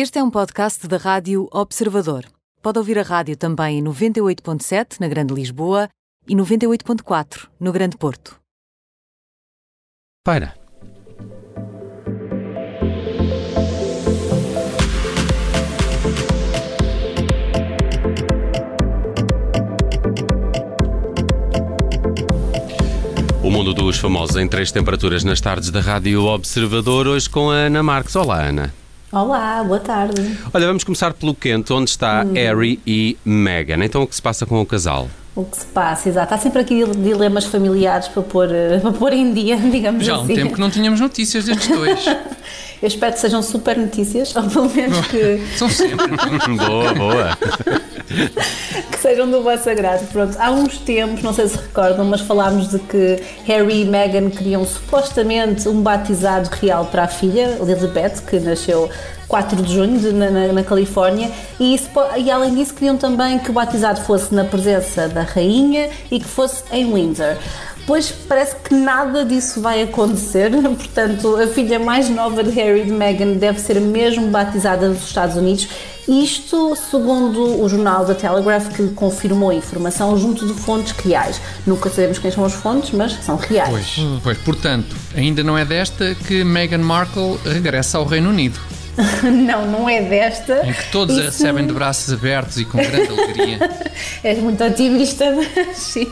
Este é um podcast da Rádio Observador. Pode ouvir a rádio também em 98.7 na Grande Lisboa e 98.4 no Grande Porto. Para. O mundo dos famosos em três temperaturas nas tardes da Rádio Observador, hoje com a Ana Marques. Olá, Ana. Olá, boa tarde. Olha, vamos começar pelo quente, onde está Harry e Meghan. Então, o que se passa com o casal? O que se passa, exato. Há sempre aqui dilemas familiares para pôr, eh, para pôr em dia, digamos Já há um assim. tempo que não tínhamos notícias destes dois. Eu espero que sejam super notícias, ou pelo menos que, São sempre. boa, boa. que sejam do vosso agrado. Pronto, há uns tempos, não sei se recordam, mas falámos de que Harry e Meghan queriam supostamente um batizado real para a filha, Elizabeth, que nasceu 4 de junho de- na, na- na Califórnia, e, isso e além disso queriam também que o batizado fosse na presença da rainha e que fosse em Windsor. Pois parece que nada disso vai acontecer, portanto, a filha mais nova de Harry e de Meghan deve ser mesmo batizada nos Estados Unidos. Isto segundo o jornal The Telegraph, que confirmou a informação junto de fontes reais. Nunca sabemos quem são as fontes, mas são reais. Pois, pois, portanto, ainda não é desta que Meghan Markle regressa ao Reino Unido, Não, não é desta. em que todos a Isso- recebem de braços abertos e com grande alegria. És muito otimista, mas sim,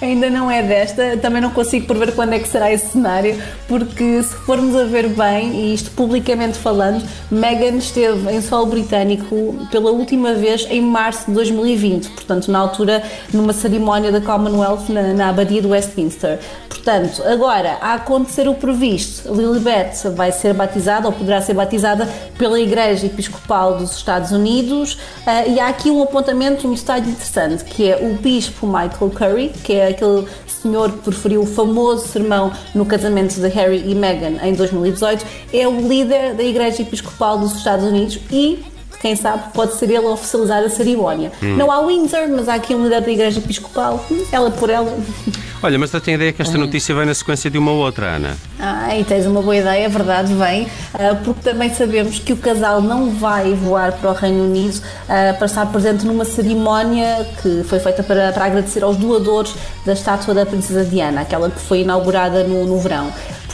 ainda não é desta. Também não consigo prever quando é que será esse cenário, porque se formos a ver bem, e isto publicamente falando, Meghan esteve em solo britânico pela última vez em março de 2020, portanto, na altura, numa cerimónia da Commonwealth na, na Abadia de Westminster. Portanto, agora, a acontecer o previsto, Lilibet vai ser batizada, ou poderá ser batizada, pela Igreja Episcopal dos Estados Unidos, ah, e há aqui um apontamento, um detalhe interessante, que é o Bispo Michael Curry, que é aquele senhor que preferiu o famoso sermão no casamento de Harry e Meghan em 2018, é o líder da Igreja Episcopal dos Estados Unidos e quem sabe pode ser ele a oficializar a cerimónia. Não há Windsor, mas há aqui um líder da Igreja Episcopal, ela por ela. Olha, mas eu tenho a ideia que esta notícia vem na sequência de uma outra, Ana. Ah, e tens uma boa ideia, é verdade, vem, ah, porque também sabemos que o casal não vai voar para o Reino Unido ah, para estar presente numa cerimónia que foi feita para, para agradecer aos doadores da estátua da Princesa Diana, aquela que foi inaugurada no, no verão.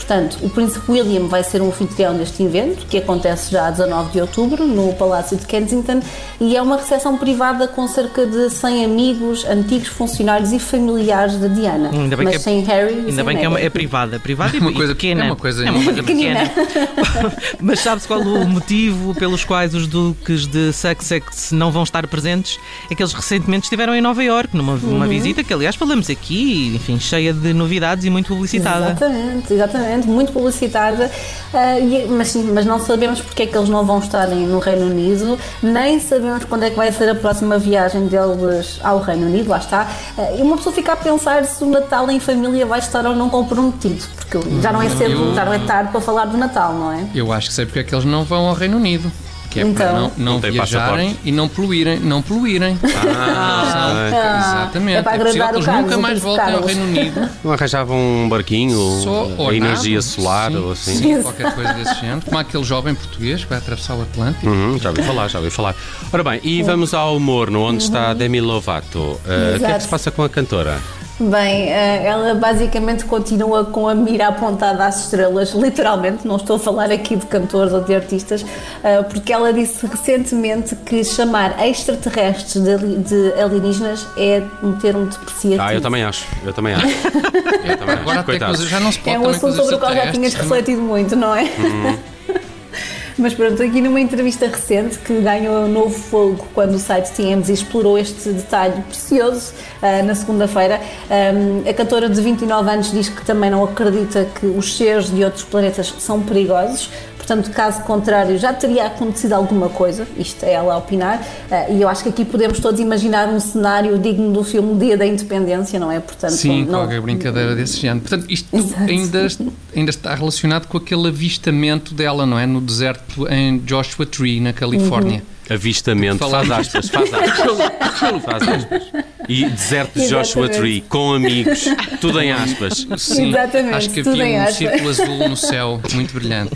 Portanto, o Príncipe William vai ser um anfitrião deste evento, que acontece já a 19 de outubro, no Palácio de Kensington, e é uma recepção privada com cerca de 100 amigos, antigos funcionários e familiares da Diana. Ainda bem mas que é- sem Harry Ainda sem bem que é, uma- é privada. Privada e uma e coisa- pequena. é uma coisa- É uma coisa Pequenina. pequena. Mas sabe-se qual o motivo pelos quais os duques de Sussex não vão estar presentes? É que eles recentemente estiveram em Nova Iorque numa, numa Uhum. visita que, aliás, falamos aqui, enfim, cheia de novidades e muito publicitada. Exatamente, exatamente, muito publicitada, ah, e- mas, mas não sabemos porque é que eles não vão estar no Reino Unido, nem sabemos quando é que vai ser a próxima viagem deles ao Reino Unido, lá está. Ah, e uma pessoa fica a pensar se o Natal em família vai estar ou não comprometido, porque já não é cedo, Eu- já não é tarde para falar do Natal, não é? Eu acho que sei porque é que eles não vão ao Reino Unido. Que é para Então. não, não, Não tem viajarem e não poluírem. Não poluírem. Ah, Exatamente. é para possível agradar que o eles nunca mais voltem ao. Reino Unido. não arranjavam um barquinho, Só a ou energia solar Sim, ou assim? Sim, qualquer coisa desse género. Como aquele jovem português que vai atravessar o Atlântico. Uhum, já ouvi falar, já ouvi falar. Ora bem, e vamos ao Morno, onde está Demi Lovato. Uh, o que é que se passa com a cantora? Bem, eh, ela basicamente continua com a mira apontada às estrelas, literalmente, não estou a falar aqui de cantores ou de artistas, eh, porque ela disse recentemente que chamar extraterrestres de, ali- de alienígenas é um termo depreciativo. Ah, eu também acho, eu também acho. Eu também acho. Agora até Coitados. coisas já não se pode É um assunto sobre o qual já tinhas também. refletido muito, não é? Mas pronto, aqui numa entrevista recente que ganhou um novo fogo quando o site TMZ explorou este detalhe precioso ah, na segunda-feira, ah, a cantora de 29 anos diz que também não acredita que os seres de outros planetas são perigosos. Portanto, caso contrário, já teria acontecido alguma coisa, isto é ela a opinar, ah, e eu acho que aqui podemos todos imaginar um cenário digno do filme Dia da Independência, não é? Portanto, Sim, não, qualquer brincadeira desse género. Portanto, isto Exato. ainda, ainda está relacionado com aquele avistamento dela, não é? No deserto em Joshua Tree, na Califórnia. Uhum. Avistamento, faz aspas, faz aspas. faz aspas. E deserto de Joshua Exatamente. Tree, com amigos, tudo em aspas. Sim, Exatamente, acho que havia um aspas. círculo azul no céu, muito brilhante.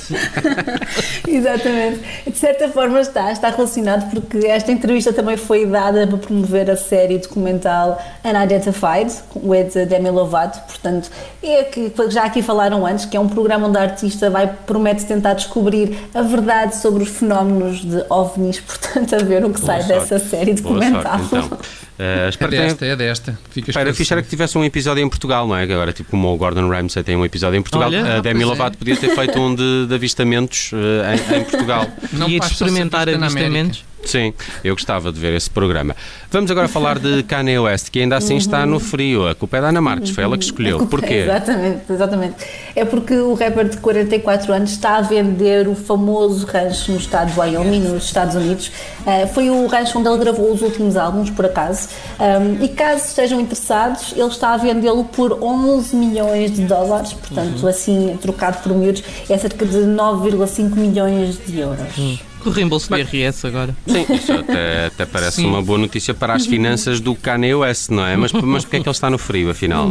Exatamente. De certa forma está, está relacionado porque esta entrevista também foi dada para promover a série documental Unidentified, with Demi Lovato, portanto, é que já aqui falaram antes, que é um programa onde a artista vai, promete tentar descobrir a verdade sobre os fenómenos de OVNIs, portanto, a ver o que sai Boa dessa sorte. série Boa documental. sorte, então. Eh, É espero desta, é desta. Fica Era fixe era esclarecido. que tivesse um episódio em Portugal, não é? Que agora, tipo, como o Gordon Ramsay tem um episódio em Portugal, Olha. a Ah, Demi é. Lovato podia ter feito um de, de avistamentos eh, em, em Portugal. Não e de experimentar avistamentos. Sim, eu gostava de ver esse programa. Vamos agora falar de Kanye West, que ainda assim está no frio. A culpa é da Ana Marques, foi ela que escolheu. Culpa- Porquê? Exatamente, exatamente. É porque o rapper de 44 anos está a vender o famoso rancho no estado de Wyoming, nos Estados Unidos. Uh, foi o rancho onde ele gravou os últimos álbuns, por acaso. Um, e caso estejam interessados, ele está a vendê-lo por 11 milhões de dólares, portanto, assim, trocado por miúdos, é cerca de 9,5 milhões de euros. Com o reembolso do IRS agora. Sim, isso até, até parece Sim. uma boa notícia para as finanças do Kanye West, não é? Mas, mas porquê é que ele está no frio, afinal?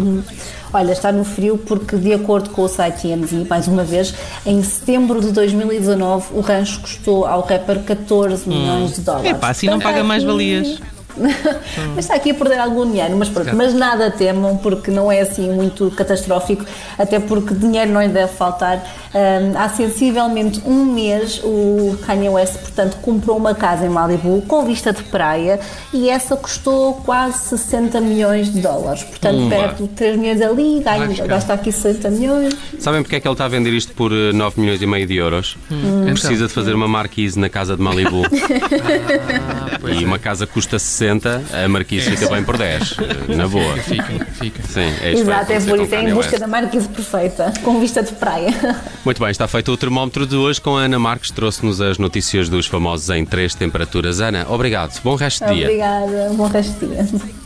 Olha, está no frio porque, de acordo com o site TMZ, mais uma vez, em setembro de 2019 o rancho custou ao rapper 14 milhões de dólares. Epá, assim não paga mais valias. Mas está aqui a perder algum dinheiro, mas pronto, mas nada temam porque não é assim muito catastrófico, até porque dinheiro não lhe deve faltar. Hum, há sensivelmente um mês o Kanye West, portanto, comprou uma casa em Malibu com vista de praia e essa custou quase 60 milhões de dólares. Portanto, perto de 3 milhões ali, ganha, Lasca. gasta aqui 60 milhões. Sabem porque é que ele está a vender isto por eh, 9 milhões e meio de euros? Então, Precisa de fazer uma marquise na casa de Malibu. ah, e é. uma casa custa 60, a marquise fica bem por 10. eh, Na boa. Fica, fica. Sim, é vai Exato, é por isso, é em busca West. da marquise perfeita, com vista de praia. Muito bem, está feito o termómetro de hoje com a Ana Marques. Trouxe-nos as notícias dos famosos em três temperaturas. Ana, obrigado. Bom resto de dia. Obrigada, bom resto de dia.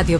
Rádio